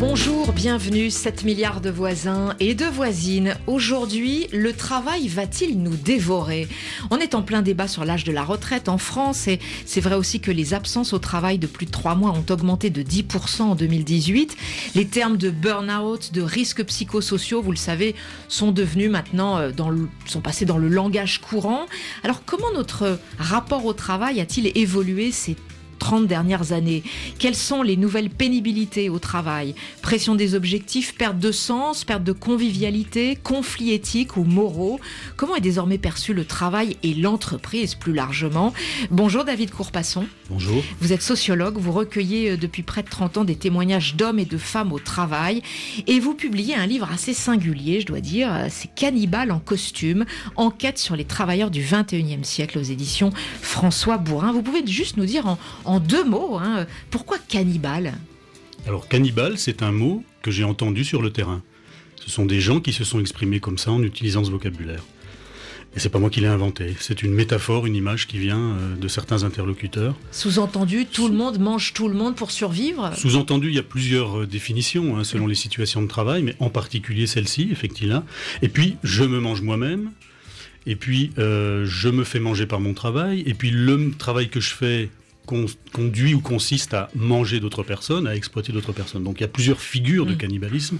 Bonjour, bienvenue, 7 milliards de voisins et de voisines. Aujourd'hui, le travail va-t-il nous dévorer? On est en plein débat sur l'âge de la retraite en France et c'est vrai aussi que les absences au travail de plus de 3 mois ont augmenté de 10% en 2018. Les termes de burn-out, de risques psychosociaux, vous le savez, sont devenus maintenant, euh, sont passés dans le langage courant. Alors comment notre rapport au travail a-t-il évolué ces 30 dernières années Quelles sont les nouvelles pénibilités au travail? Pression des objectifs, perte de sens, perte de convivialité, conflits éthiques ou moraux? Comment est désormais perçu le travail et l'entreprise plus largement? Bonjour David Courpasson. Bonjour. Vous êtes sociologue, vous recueillez euh, depuis près de 30 ans des témoignages d'hommes et de femmes au travail et vous publiez un livre assez singulier, je dois dire, euh, c'est Cannibal en costume, enquête sur les travailleurs du 21e siècle aux éditions François Bourrin. Vous pouvez juste nous dire en en deux mots, hein, pourquoi cannibale? Alors cannibale, c'est un mot que j'ai entendu sur le terrain. Ce sont des gens qui se sont exprimés comme ça en utilisant ce vocabulaire. Et c'est pas moi qui l'ai inventé. C'est une métaphore, une image qui vient euh, de certains interlocuteurs. Sous-entendu, tout le monde mange tout le monde pour survivre? Sous-entendu, il y a plusieurs euh, définitions hein, selon les situations de travail, mais en particulier celle-ci, effectivement. Et puis, je me mange moi-même. Et puis, euh, je me fais manger par mon travail. Et puis, le travail que je fais conduit ou consiste à manger d'autres personnes, à exploiter d'autres personnes. Donc il y a plusieurs figures de mm. cannibalisme.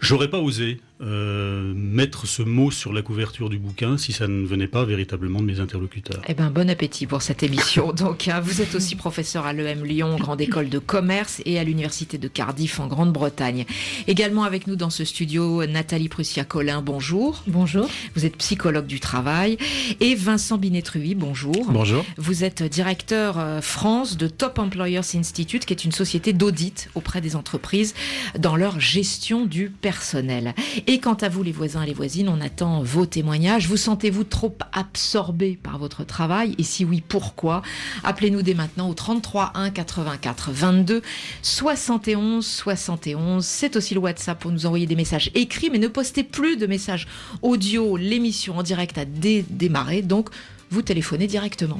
J'aurais pas osé euh, mettre ce mot sur la couverture du bouquin si ça ne venait pas véritablement de mes interlocuteurs. Eh bien, bon appétit pour cette émission. Donc, hein, vous êtes aussi professeur à l'EM Lyon, grande école de commerce, et à l'université de Cardiff en Grande-Bretagne. Également avec nous dans ce studio, Nathalie Prussia-Collin, bonjour. Bonjour. Vous êtes psychologue du travail. Et Vincent Binetrui, bonjour. Bonjour. Vous êtes directeur euh, France de Top Employers Institute, qui est une société d'audit auprès des entreprises dans leur gestion du personnel. Et quant à vous, les voisins et les voisines, on attend vos témoignages. Vous sentez-vous trop absorbé par votre travail? Et si oui, pourquoi? Appelez-nous dès maintenant au 33 1 84 22 71 71. C'est aussi le WhatsApp pour nous envoyer des messages écrits, mais ne postez plus de messages audio. L'émission en direct a démarré, donc vous téléphonez directement.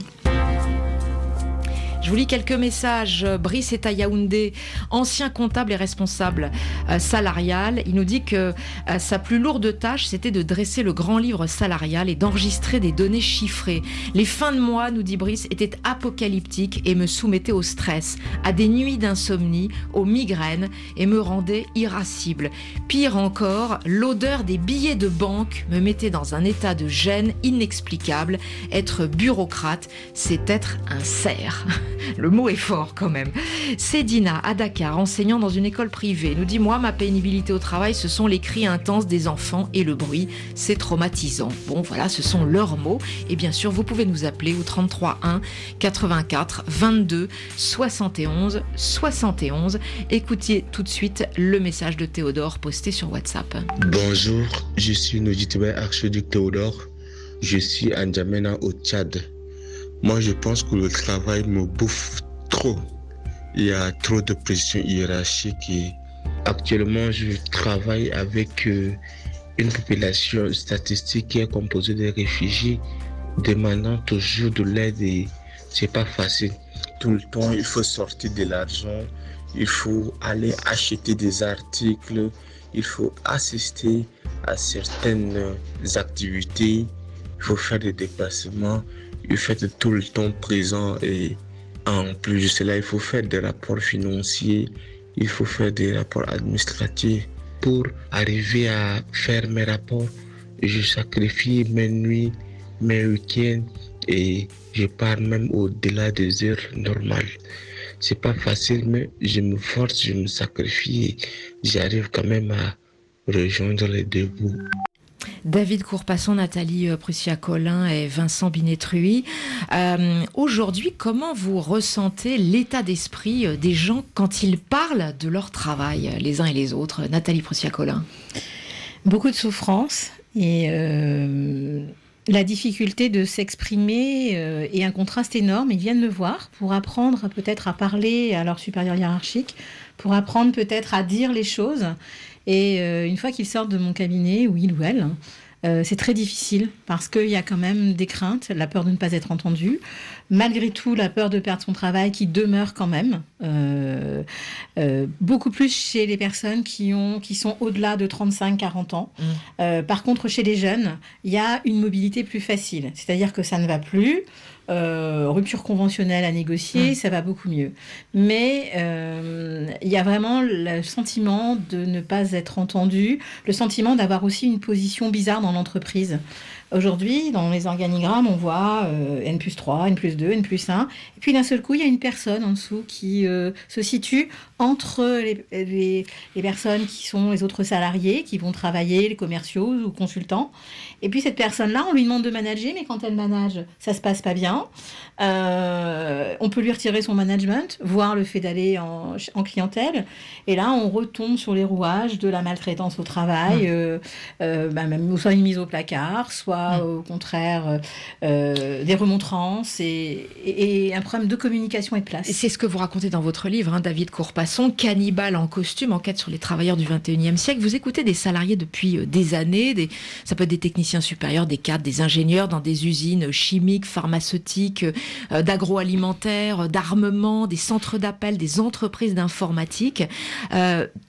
Je vous lis quelques messages. Brice est Yaoundé, ancien comptable et responsable euh, salarial. Il nous dit que euh, sa plus lourde tâche, c'était de dresser le grand livre salarial et d'enregistrer des données chiffrées. Les fins de mois, nous dit Brice, étaient apocalyptiques et me soumettaient au stress, à des nuits d'insomnie, aux migraines et me rendaient irascible. Pire encore, l'odeur des billets de banque me mettait dans un état de gêne inexplicable. Être bureaucrate, c'est être un cerf. Le mot est fort quand même. Dina, à Dakar, enseignant dans une école privée, nous dit Moi, ma pénibilité au travail, ce sont les cris intenses des enfants et le bruit. C'est traumatisant. Bon, voilà, ce sont leurs mots. Et bien sûr, vous pouvez nous appeler au 33 1 84 22 71 71. Écoutez tout de suite le message de Théodore posté sur WhatsApp. Bonjour, je suis Nojitibé archiduc Théodore. Je suis à N'Djamena au Tchad. Moi, je pense que le travail me bouffe trop. Il y a trop de pression hiérarchique actuellement, je travaille avec euh, une population statistique qui est composée de réfugiés demandant toujours de l'aide et c'est pas facile. Tout le temps, il faut sortir de l'argent, il faut aller acheter des articles, il faut assister à certaines activités, il faut faire des déplacements faut être tout le temps présent et en plus de cela, il faut faire des rapports financiers, il faut faire des rapports administratifs. Pour arriver à faire mes rapports, je sacrifie mes nuits, mes week-ends et je pars même au-delà des heures normales. C'est pas facile, mais je me force, je me sacrifie et j'arrive quand même à rejoindre les deux bouts. David Courpasson, Nathalie euh, Prussia-Collin et Vincent Binetrui. Euh, aujourd'hui, comment vous ressentez l'état d'esprit euh, des gens quand ils parlent de leur travail, les uns et les autres Nathalie Prussia-Collin. Beaucoup de souffrance et la difficulté de s'exprimer et un contraste énorme. Ils viennent me voir pour apprendre peut-être à parler à leur supérieur hiérarchique, pour apprendre peut-être à dire les choses Et une fois qu'ils sortent de mon cabinet, ou il ou elle, euh, c'est très difficile parce qu'il y a quand même des craintes, la peur de ne pas être entendu, malgré tout la peur de perdre son travail qui demeure quand même, euh, euh, beaucoup plus chez les personnes qui, ont, qui sont au-delà de 35-40 ans. Mmh. par contre, chez les jeunes, il y a une mobilité plus facile, c'est-à-dire que ça ne va plus. Euh, rupture conventionnelle à négocier, ça va beaucoup mieux. Mais euh, il y a vraiment le sentiment de ne pas être entendu, le sentiment d'avoir aussi une position bizarre dans l'entreprise. Aujourd'hui, dans les organigrammes, on voit euh, N plus 3, N plus 2, N plus 1. Et puis d'un seul coup, il y a une personne en dessous qui euh, se situe entre les, personnes qui sont les autres salariés, qui vont travailler, les commerciaux ou consultants. Et puis cette personne-là, on lui demande de manager, mais quand elle manage, ça se passe pas bien. Euh, on peut lui retirer son management, voire le fait d'aller en, clientèle. Et là, on retombe sur les rouages de la maltraitance au travail, mmh. bah, même soit une mise au placard, soit Mm. au contraire euh, euh, des remontrances et, un problème de communication et de place. C'est ce que vous racontez dans votre livre, hein, David Courpasson, Cannibale en costume, enquête sur les travailleurs du 21e siècle. Vous écoutez des salariés depuis euh, des années, des, ça peut être des techniciens supérieurs, des cadres, des ingénieurs dans des usines chimiques, pharmaceutiques, d'agroalimentaire, d'armement, des centres d'appel, des entreprises d'informatique.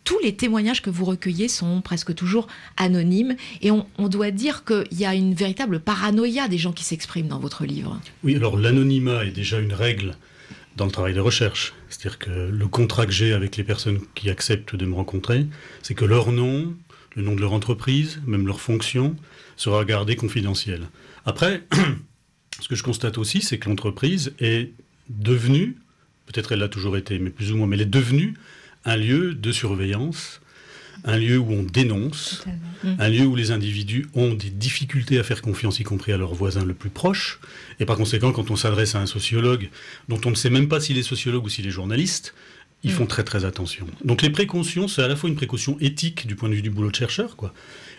tous les témoignages que vous recueillez sont presque toujours anonymes et on, on doit dire qu'il y a une véritable paranoïa des gens qui s'expriment dans votre livre. Oui, alors l'anonymat est déjà une règle dans le travail de recherche. C'est-à-dire que le contrat que j'ai avec les personnes qui acceptent de me rencontrer, c'est que leur nom, le nom de leur entreprise, même leur fonction, sera gardé confidentiel. Après, ce que je constate aussi, c'est que l'entreprise est devenue, peut-être elle l'a toujours été, mais plus ou moins, mais elle est devenue un lieu de surveillance un lieu où on dénonce, un lieu où les individus ont des difficultés à faire confiance, y compris à leurs voisins le plus proches. Et par conséquent, quand on s'adresse à un sociologue, dont on ne sait même pas s'il est sociologue ou s'il est journaliste, ils font mm. très très attention. Donc les précautions, c'est à la fois une précaution éthique du point de vue du boulot de chercheur, quoi,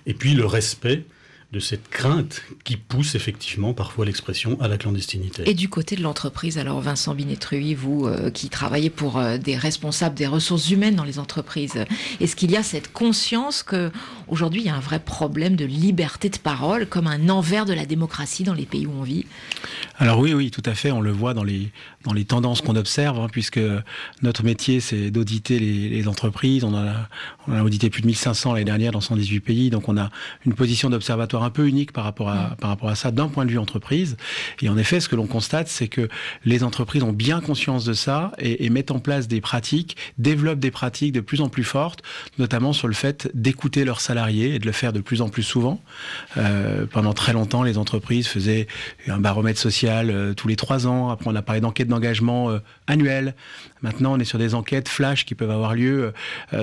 et puis le respect de cette crainte qui pousse effectivement parfois l'expression à la clandestinité. Et du côté de l'entreprise, alors Vincent Binetrui, vous euh, qui travaillez pour euh, des responsables des ressources humaines dans les entreprises, est-ce qu'il y a cette conscience que aujourd'hui il y a un vrai problème de liberté de parole comme un envers de la démocratie dans les pays où on vit? Alors oui, oui, tout à fait, on le voit dans les, dans les tendances qu'on observe, hein, puisque notre métier c'est d'auditer les, entreprises, on a, on a audité plus de 1500 l'année dernière dans 118 pays, donc on a une position d'observatoire un peu unique par rapport à, mm. par rapport à ça d'un point de vue entreprise. Et en effet, ce que l'on constate, c'est que les entreprises ont bien conscience de ça et, mettent en place des pratiques, développent des pratiques de plus en plus fortes, notamment sur le fait d'écouter leurs salariés et de le faire de plus en plus souvent. Euh, pendant très longtemps, les entreprises faisaient un baromètre social euh, tous les trois ans. Après, on a parlé d'enquête d'engagement euh, annuelle. Maintenant, on est sur des enquêtes flash qui peuvent avoir lieu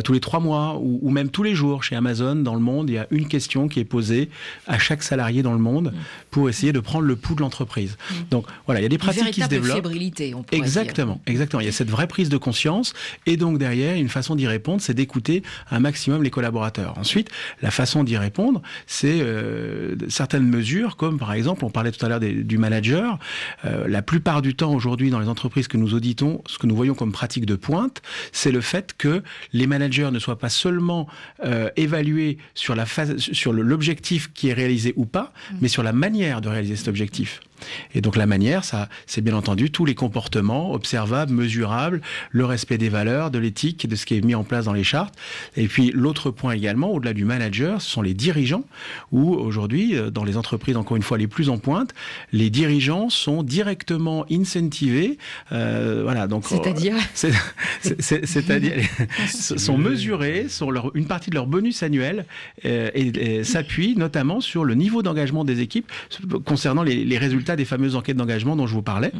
tous les trois mois ou, ou, même tous les jours. Chez Amazon, dans le monde, il y a une question qui est posée à chaque salarié dans le monde pour essayer de prendre le pouls de l'entreprise. Mm. Donc voilà, il y a des pratiques qui se développent. Fébrilité, on exactement, dire. exactement. Il y a cette vraie prise de conscience et donc derrière, une façon d'y répondre, c'est d'écouter un maximum les collaborateurs. Ensuite, la façon d'y répondre, c'est euh, certaines mesures, comme par exemple, on parlait tout à l'heure du manager. Euh, la plupart du temps aujourd'hui dans les entreprises que nous auditons, ce que nous voyons comme pratique de pointe, c'est le fait que les managers ne soient pas seulement euh, évalués sur la phase, sur l'objectif qui est réalisé ou pas, mm. mais sur la manière de réaliser cet objectif. Et donc la manière, ça, c'est bien entendu tous les comportements observables, mesurables, le respect des valeurs, de l'éthique, de ce qui est mis en place dans les chartes. Et puis l'autre point également, au-delà du manager, ce sont les dirigeants, où aujourd'hui, euh, dans les entreprises encore une fois les plus en pointe, les dirigeants sont directement incentivés, euh, voilà. Donc c'est-à-dire, c'est-à-dire, sont mesurés sur leur, une partie de leur bonus annuel euh, et, s'appuient notamment sur le niveau d'engagement des équipes concernant les, les résultats des fameuses enquêtes d'engagement dont je vous parlais.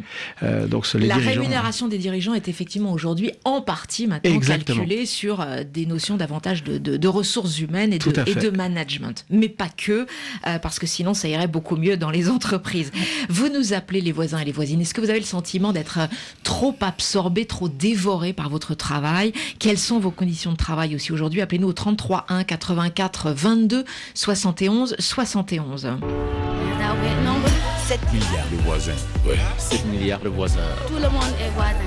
Euh, donc, la rémunération des dirigeants est effectivement aujourd'hui en partie maintenant calculée sur euh, des notions davantage de, ressources humaines et de, et de, management. Mais pas que, euh, parce que sinon ça irait beaucoup mieux dans les entreprises. Vous nous appelez les voisins et les voisines. Est-ce que vous avez le sentiment d'être trop absorbé, trop dévoré par votre travail? Quelles sont vos conditions de travail aussi aujourd'hui? Appelez-nous au 33 1 84 22 71 71. 7 milliards de voisins. Ouais. 7 milliards de voisins. Tout le monde est voisin.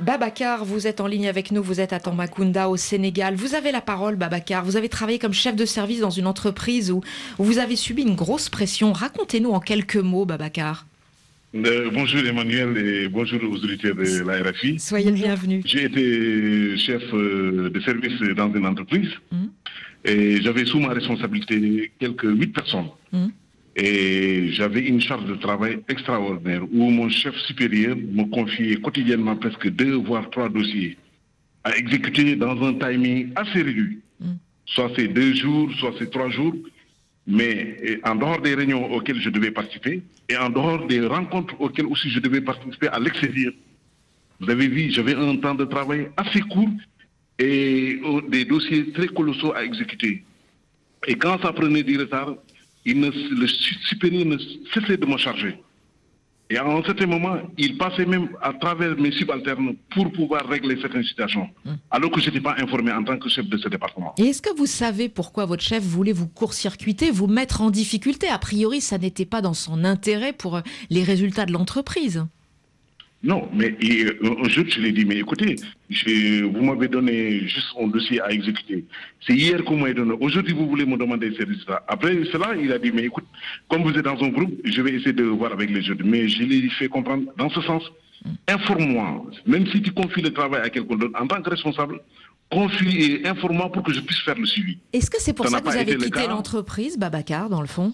Babacar, vous êtes en ligne avec nous, vous êtes à Tambacounda au Sénégal. Vous avez la parole, Babacar. Vous avez travaillé comme chef de service dans une entreprise où, vous avez subi une grosse pression. Racontez-nous en quelques mots, Babacar. Euh, bonjour Emmanuel et bonjour aux auditeurs de la RFI. Soyez le bienvenu. J'ai été chef euh, de service dans une entreprise hum. Et j'avais sous ma responsabilité quelques huit personnes. Hum. Et j'avais une charge de travail extraordinaire où mon chef supérieur me confiait quotidiennement presque deux voire trois dossiers à exécuter dans un timing assez réduit. Mm. Soit c'est deux jours, soit c'est trois jours, mais en dehors des réunions auxquelles je devais participer et en dehors des rencontres auxquelles aussi je devais participer à l'extérieur. Vous avez vu, j'avais un temps de travail assez court et des dossiers très colossaux à exécuter. Et quand ça prenait du retard, le supérieur ne cessait de me charger. Et à un certain moment, il passait même à travers mes subalternes pour pouvoir régler certaines situations, hum. alors que je n'étais pas informé en tant que chef de ce département. Et est-ce que vous savez pourquoi votre chef voulait vous court-circuiter, vous mettre en difficulté? A priori, ça n'était pas dans son intérêt pour les résultats de l'entreprise. Non, mais euh, un jour, je lui ai dit, mais écoutez, vous m'avez donné juste un dossier à exécuter. C'est hier qu'on m'a donné. Aujourd'hui, vous voulez me demander ces résultats. Après cela, il a dit, mais écoute, comme vous êtes dans un groupe, je vais essayer de voir avec les jeunes. Mais je lui ai fait comprendre, dans ce sens, informe-moi. Même si tu confies le travail à quelqu'un d'autre, en tant que responsable, confie et informe-moi pour que je puisse faire le suivi. Est-ce que c'est pour ça, que vous avez quitté l'entreprise, Babacar, dans le fond?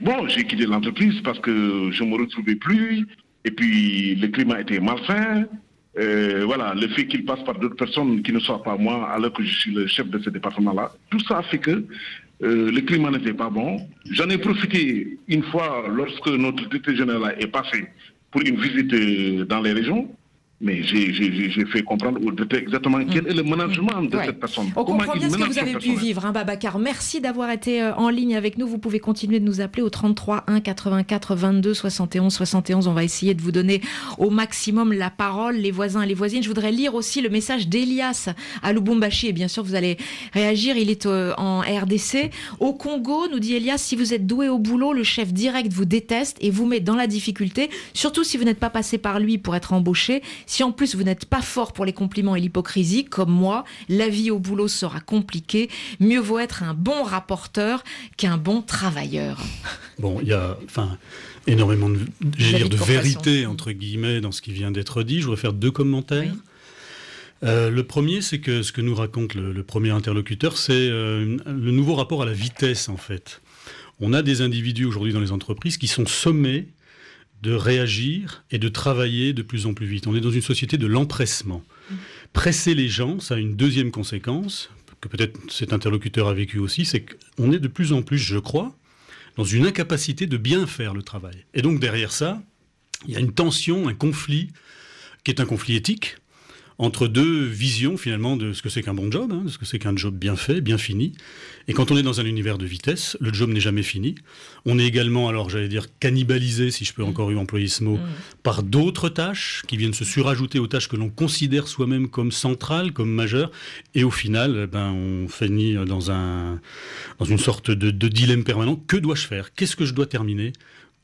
Bon, j'ai quitté l'entreprise parce que je ne me retrouvais plus. Et puis, le climat était malsain. Euh, voilà, le fait qu'il passe par d'autres personnes qui ne soient pas moi, alors que je suis le chef de ce département-là, tout ça fait que euh, le climat n'était pas bon. J'en ai profité une fois lorsque notre directeur général est passé pour une visite euh, dans les régions. Mais j'ai fait comprendre au directeur exactement quel mm. est le management de cette personne. On comprend bien ce que vous avez pu vivre, hein, Babacar. Merci d'avoir été euh, en ligne avec nous. Vous pouvez continuer de nous appeler au 33 1 84 22 71 71. On va essayer de vous donner au maximum la parole, les voisins et les voisines. Je voudrais lire aussi le message d'Elias à Lubumbashi. Et bien sûr, vous allez réagir. Il est euh, en RDC. Au Congo, nous dit Elias, si vous êtes doué au boulot, le chef direct vous déteste et vous met dans la difficulté, surtout si vous n'êtes pas passé par lui pour être embauché. Si en plus vous n'êtes pas fort pour les compliments et l'hypocrisie, comme moi, la vie au boulot sera compliquée. Mieux vaut être un bon rapporteur qu'un bon travailleur. Bon, il y a enfin, énormément de, de vérité, entre guillemets, dans ce qui vient d'être dit. Je voudrais faire deux commentaires. Euh, le premier, c'est que ce que nous raconte le, premier interlocuteur, c'est euh, le nouveau rapport à la vitesse, en fait. On a des individus aujourd'hui dans les entreprises qui sont sommés de réagir et de travailler de plus en plus vite. On est dans une société de l'empressement. Presser les gens, ça a une deuxième conséquence, que peut-être cet interlocuteur a vécu aussi, c'est qu'on est de plus en plus, je crois, dans une incapacité de bien faire le travail. Et donc derrière ça, il y a une tension, un conflit, qui est un conflit éthique, entre deux visions finalement de ce que c'est qu'un bon job, hein, de ce que c'est qu'un job bien fait, bien fini. Et quand on est dans un univers de vitesse, le job n'est jamais fini. On est également, alors j'allais dire, cannibalisé, si je peux encore employer ce mot, mm. par d'autres tâches qui viennent se surajouter aux tâches que l'on considère soi-même comme centrales, comme majeures. Et au final, eh ben, on finit dans, un, dans une sorte de dilemme permanent. Que dois-je faire? Qu'est-ce que je dois terminer?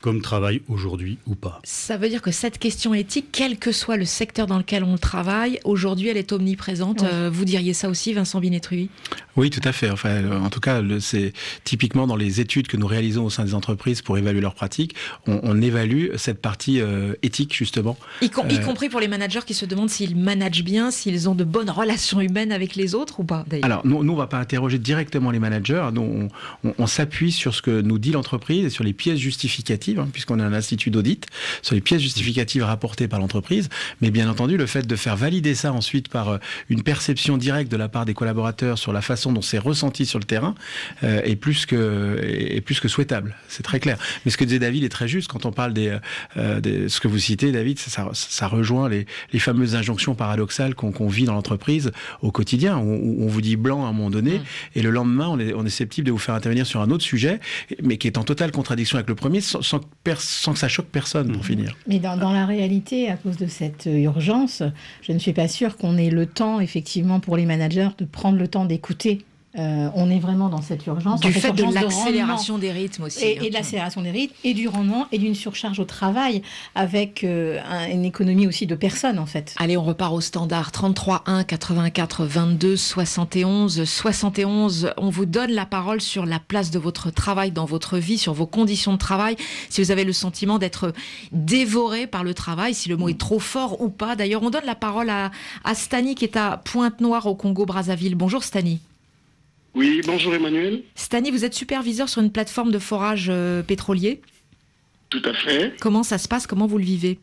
Comme travail aujourd'hui ou pas. Ça veut dire que cette question éthique, quel que soit le secteur dans lequel on travaille, aujourd'hui elle est omniprésente. Euh, vous diriez ça aussi, Vincent Binetrui Oui, tout à fait. Enfin, euh, en tout cas, c'est typiquement dans les études que nous réalisons au sein des entreprises pour évaluer leurs pratiques, on, évalue cette partie euh, éthique justement. Y, compris pour les managers qui se demandent s'ils managent bien, s'ils ont de bonnes relations humaines avec les autres ou pas. Alors, nous, nous, on va pas interroger directement les managers. Nous, on s'appuie sur ce que nous dit l'entreprise et sur les pièces justificatives Hein, puisqu'on est un institut d'audit, sur les pièces justificatives rapportées par l'entreprise. Mais bien entendu, le fait de faire valider ça ensuite par euh, une perception directe de la part des collaborateurs sur la façon dont c'est ressenti sur le terrain euh, est, plus que, est plus que souhaitable. C'est très clair. Mais ce que disait David est très juste. Quand on parle des, euh, ce que vous citez, David, ça, ça rejoint les, les, fameuses injonctions paradoxales qu'on vit dans l'entreprise au quotidien, où, on vous dit blanc à un moment donné, mm. et le lendemain, on est, on est susceptible de vous faire intervenir sur un autre sujet, mais qui est en totale contradiction avec le premier, sans sans que ça choque personne, pour mhm. finir. Mais dans, la réalité, à cause de cette urgence, je ne suis pas sûre qu'on ait le temps, effectivement, pour les managers, de prendre le temps d'écouter Euh, on est vraiment dans cette urgence. Du fait de l'accélération des rythmes aussi. Et, et de l'accélération des rythmes, et du rendement, et d'une surcharge au travail, avec euh, une économie aussi de personnes, en fait. Allez, on repart au standard. 33 1 84 22 71 71. On vous donne la parole sur la place de votre travail dans votre vie, sur vos conditions de travail. Si vous avez le sentiment d'être dévoré par le travail, si le mot est trop fort ou pas. D'ailleurs, on donne la parole à, à Stani qui est à Pointe-Noire au Congo-Brazzaville. Bonjour Stani. Oui, bonjour Emmanuel. Stani, vous êtes superviseur sur une plateforme de forage euh, pétrolier. Tout à fait. Comment ça se passe? Comment vous le vivez?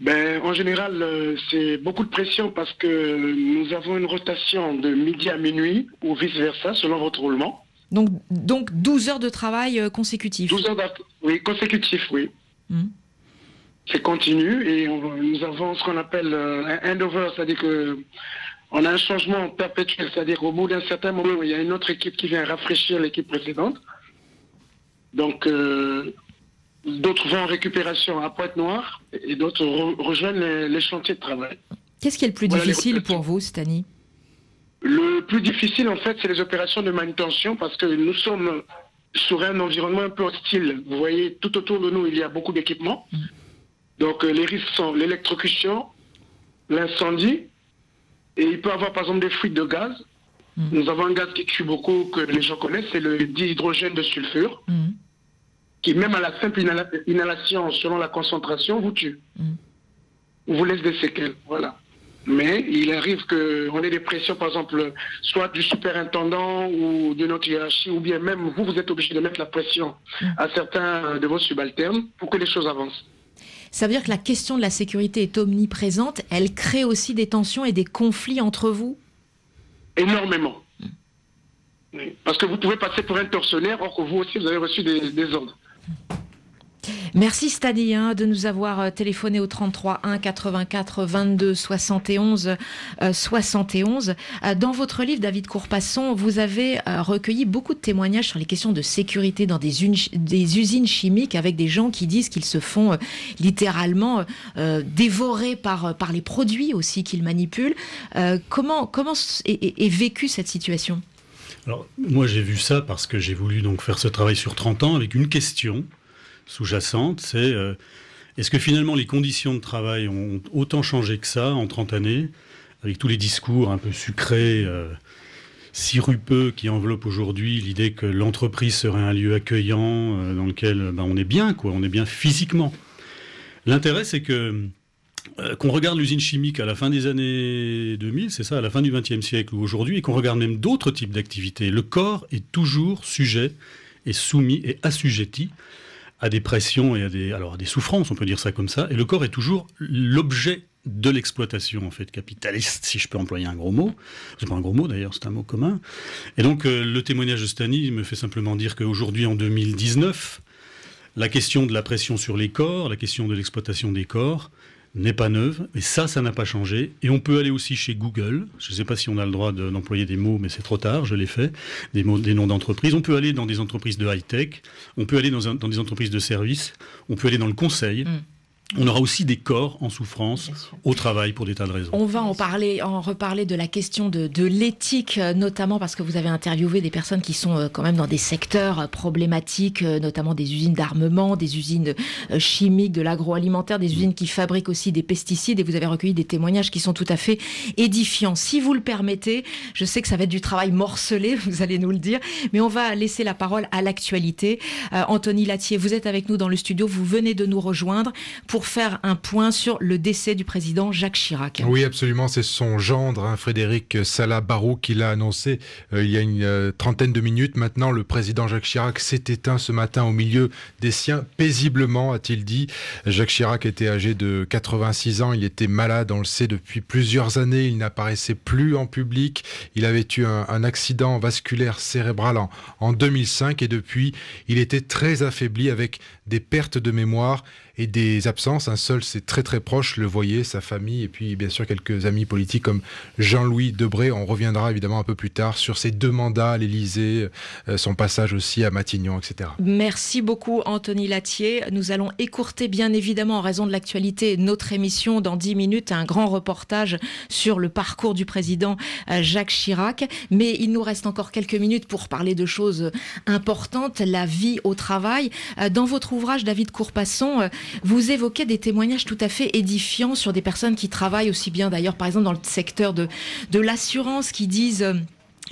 Ben, En général, euh, c'est beaucoup de pression parce que nous avons une rotation de midi à minuit ou vice-versa selon votre roulement. Donc, donc 12 heures de travail euh, consécutifs 12 heures oui, consécutifs, oui. Hmm. C'est continu et nous avons ce qu'on appelle un handover, c'est-à-dire que on a un changement perpétuel, c'est-à-dire au bout d'un certain moment, il y a une autre équipe qui vient rafraîchir l'équipe précédente. Donc, euh, d'autres vont en récupération à Pointe-Noire et d'autres rejoignent les, chantiers de travail. Qu'est-ce qui est le plus difficile pour vous, Stani? Le plus difficile, en fait, c'est les opérations de manutention parce que nous sommes sur un environnement un peu hostile. Vous voyez, tout autour de nous, il y a beaucoup d'équipements. Mm. Donc, euh, les risques sont l'électrocution, l'incendie, et il peut avoir par exemple des fuites de gaz. Mm. Nous avons un gaz qui tue beaucoup, que les gens connaissent, c'est le dihydrogène de sulfure, mm. qui même à la simple inhalation, selon la concentration, vous tue. Mm. Vous laisse des séquelles, voilà. Mais il arrive qu'on ait des pressions, par exemple, soit du superintendant ou de notre hiérarchie, ou bien même vous, vous êtes obligé de mettre la pression à certains de vos subalternes pour que les choses avancent. Ça veut dire que la question de la sécurité est omniprésente. Elle crée aussi des tensions et des conflits entre vous Énormément. Parce que vous pouvez passer pour un tortionnaire, or que vous aussi, vous avez reçu des, ordres. Merci Stadi de nous avoir euh, téléphoné au 33 1 84 22 71 71. Dans votre livre, David Courpasson, vous avez euh, recueilli beaucoup de témoignages sur les questions de sécurité dans des, usines chimiques avec des gens qui disent qu'ils se font euh, littéralement dévorer par, par les produits aussi qu'ils manipulent. comment comment est, est vécue cette situation? Alors, moi, j'ai vu ça parce que j'ai voulu donc faire ce travail sur 30 ans avec une question sous-jacente, c'est euh, est-ce que finalement les conditions de travail ont autant changé que ça en 30 années, avec tous les discours un peu sucrés, euh, sirupeux qui enveloppent aujourd'hui l'idée que l'entreprise serait un lieu accueillant euh, dans lequel ben, on est bien, quoi, on est bien physiquement. L'intérêt, c'est que qu'on regarde l'usine chimique à la fin des années 2000, c'est ça, à la fin du XXe siècle ou aujourd'hui, et qu'on regarde même d'autres types d'activités, le corps est toujours sujet et soumis et assujetti à des pressions et à des, alors des souffrances, on peut dire ça comme ça. Et le corps est toujours l'objet de l'exploitation en fait capitaliste, si je peux employer un gros mot. C'est pas un gros mot d'ailleurs, c'est un mot commun. Et donc euh, le témoignage de Stani me fait simplement dire qu'aujourd'hui en 2019, la question de la pression sur les corps, la question de l'exploitation des corps, n'est pas neuve, et ça, ça n'a pas changé. Et on peut aller aussi chez Google, je ne sais pas si on a le droit d'employer des mots, mais c'est trop tard, je l'ai fait, des, mots, des noms d'entreprises. On peut aller dans des entreprises de high-tech, on peut aller dans, des entreprises de services, on peut aller dans le conseil. Mm on aura aussi des corps en souffrance au travail pour des tas de raisons. On va en parler, en reparler de la question de, l'éthique, euh, notamment parce que vous avez interviewé des personnes qui sont euh, quand même dans des secteurs euh, problématiques, notamment des usines d'armement, des usines chimiques, de l'agroalimentaire, des usines qui fabriquent aussi des pesticides, et vous avez recueilli des témoignages qui sont tout à fait édifiants. Si vous le permettez, je sais que ça va être du travail morcelé, vous allez nous le dire, mais on va laisser la parole à l'actualité. Anthony Latier, vous êtes avec nous dans le studio, vous venez de nous rejoindre pour faire un point sur le décès du président Jacques Chirac. Oui, absolument. C'est son gendre, hein, Frédéric Salah Barou, qui l'a annoncé euh, il y a une euh, trentaine de minutes. Maintenant, le président Jacques Chirac s'est éteint ce matin au milieu des siens, paisiblement, a-t-il dit. Jacques Chirac était âgé de 86 ans. Il était malade, on le sait, depuis plusieurs années. Il n'apparaissait plus en public. Il avait eu un, accident vasculaire cérébral en, en 2005 et depuis, il était très affaibli avec des pertes de mémoire et des absences. Un seul, c'est très très proche, le voyer, sa famille, et puis bien sûr quelques amis politiques comme Jean-Louis Debré. On reviendra évidemment un peu plus tard sur ses deux mandats à l'Élysée, euh, son passage aussi à Matignon, etc. Merci beaucoup Anthony Latier. Nous allons écourter bien évidemment en raison de l'actualité notre émission dans 10 minutes, un grand reportage sur le parcours du président euh, Jacques Chirac. Mais il nous reste encore quelques minutes pour parler de choses importantes, la vie au travail. Euh, dans votre ouvrage, David Courpasson, vous évoquez des témoignages tout à fait édifiants sur des personnes qui travaillent aussi bien d'ailleurs par exemple dans le secteur de, de l'assurance qui disent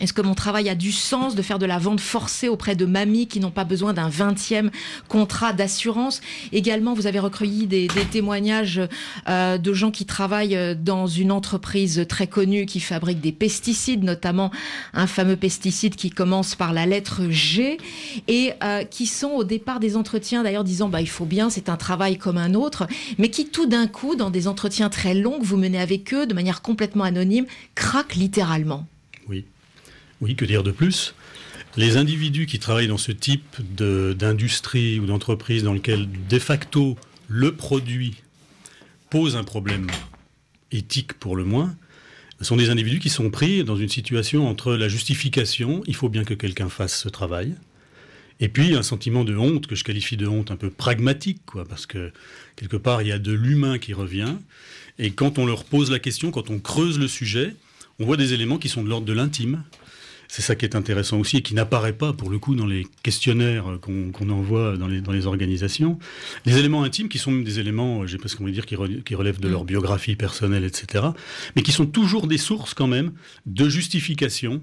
est-ce que mon travail a du sens de faire de la vente forcée auprès de mamies qui n'ont pas besoin d'un 20e contrat d'assurance? Également, vous avez recueilli des, témoignages euh, de gens qui travaillent euh, dans une entreprise très connue qui fabrique des pesticides, notamment un fameux pesticide qui commence par la lettre G et euh, qui sont au départ des entretiens d'ailleurs disant bah il faut bien, c'est un travail comme un autre, mais qui tout d'un coup, dans des entretiens très longs que vous menez avec eux de manière complètement anonyme, craquent littéralement. Oui. Oui, que dire de plus? Les individus qui travaillent dans ce type d'industrie ou d'entreprise dans lequel de facto le produit pose un problème éthique pour le moins, sont des individus qui sont pris dans une situation entre la justification, il faut bien que quelqu'un fasse ce travail, et puis un sentiment de honte que je qualifie de honte un peu pragmatique, parce que quelque part il y a de l'humain qui revient, et quand on leur pose la question, quand on creuse le sujet, on voit des éléments qui sont de l'ordre de l'intime, c'est ça qui est intéressant aussi et qui n'apparaît pas pour le coup dans les questionnaires qu'on envoie dans les, dans les, organisations. Les éléments intimes qui sont des éléments, je sais pas ce qu'on veut dire, qui, relèvent de mm. leur biographie personnelle, etc. Mais qui sont toujours des sources quand même de justification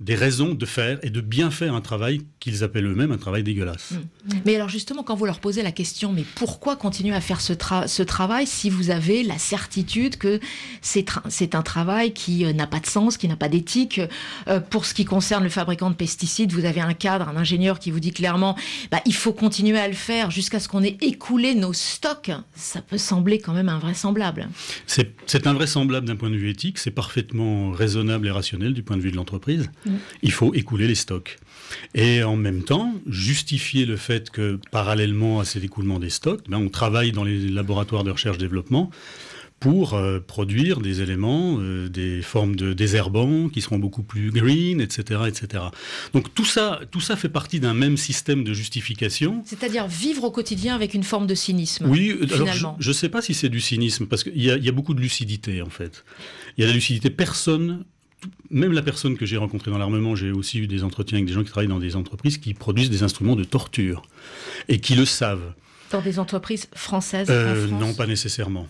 des raisons de faire et de bien faire un travail qu'ils appellent eux-mêmes un travail dégueulasse. Mm. Mais alors justement, quand vous leur posez la question, mais pourquoi continuer à faire ce, ce travail si vous avez la certitude que c'est un travail qui euh, n'a pas de sens, qui n'a pas d'éthique euh, Pour ce qui concerne le fabricant de pesticides, vous avez un cadre, un ingénieur qui vous dit clairement, bah, il faut continuer à le faire jusqu'à ce qu'on ait écoulé nos stocks. Ça peut sembler quand même invraisemblable. C'est invraisemblable d'un point de vue éthique, c'est parfaitement raisonnable et rationnel du point de vue de l'entreprise. Il faut écouler les stocks. Et en même temps, justifier le fait que parallèlement à cet écoulement des stocks, ben, on travaille dans les laboratoires de recherche-développement pour euh, produire des éléments, euh, des formes de désherbants qui seront beaucoup plus green, etc., etc. Donc tout ça, tout ça fait partie d'un même système de justification. C'est-à-dire vivre au quotidien avec une forme de cynisme. Oui, finalement. je ne sais pas si c'est du cynisme parce qu'il y, y, a beaucoup de lucidité en fait. Il y a la lucidité. Personne même la personne que j'ai rencontrée dans l'armement, j'ai aussi eu des entretiens avec des gens qui travaillent dans des entreprises qui produisent des instruments de torture et qui le savent. Dans des entreprises françaises euh, Non, pas nécessairement.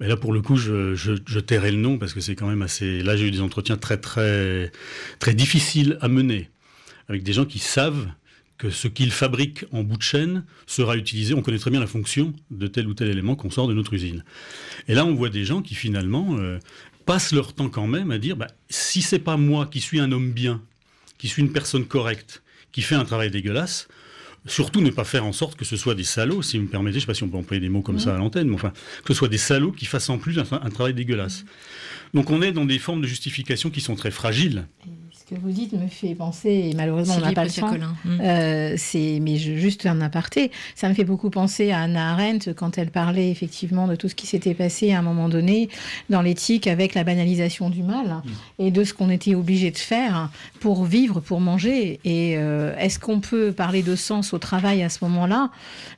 Mais là, pour le coup, je, je, tairai le nom parce que c'est quand même assez. Là, j'ai eu des entretiens très, très, très difficiles à mener avec des gens qui savent que ce qu'ils fabriquent en bout de chaîne sera utilisé. On connaît très bien la fonction de tel ou tel élément qu'on sort de notre usine. Et là, on voit des gens qui finalement euh, passent leur temps quand même à dire bah, si c'est pas moi qui suis un homme bien, qui suis une personne correcte, qui fait un travail dégueulasse, surtout ne pas faire en sorte que ce soit des salauds, si vous me permettez, je ne sais pas si on peut employer des mots comme ça à l'antenne, mais enfin, que ce soit des salauds qui fassent en plus un, un travail dégueulasse. Donc on est dans des formes de justification qui sont très fragiles que vous dites me fait penser, et malheureusement on n'a pas le temps, mm. euh, c'est, mais juste un aparté, ça me fait beaucoup penser à Anna Arendt quand elle parlait effectivement de tout ce qui s'était passé à un moment donné dans l'éthique avec la banalisation du mal mm. et de ce qu'on était obligé de faire pour vivre, pour manger. Et euh, est-ce qu'on peut parler de sens au travail à ce moment-là,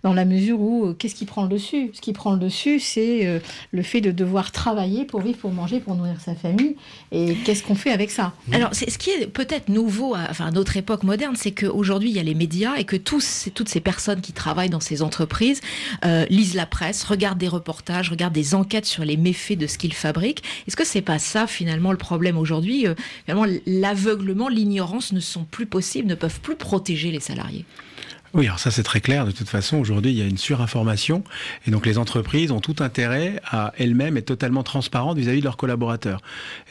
dans la mesure où euh, qu'est-ce qui prend le dessus? Ce qui prend le dessus, c'est le fait de devoir travailler pour vivre, pour manger, pour nourrir sa famille. Et qu'est-ce qu'on fait avec ça? Alors, c'est ce qui est peut-être nouveau à, enfin, notre époque moderne, c'est qu'aujourd'hui, il y a les médias et que tous, toutes ces personnes qui travaillent dans ces entreprises euh, lisent la presse, regardent des reportages, regardent des enquêtes sur les méfaits de ce qu'ils fabriquent. Est-ce que c'est pas ça, finalement, le problème aujourd'hui euh, l'aveuglement, l'ignorance ne sont plus possibles, ne peuvent plus protéger les salariés? Oui, alors ça c'est très clair. De toute façon, aujourd'hui, il y a une surinformation et donc les entreprises ont tout intérêt à elles-mêmes être totalement transparentes vis-à-vis de leurs collaborateurs.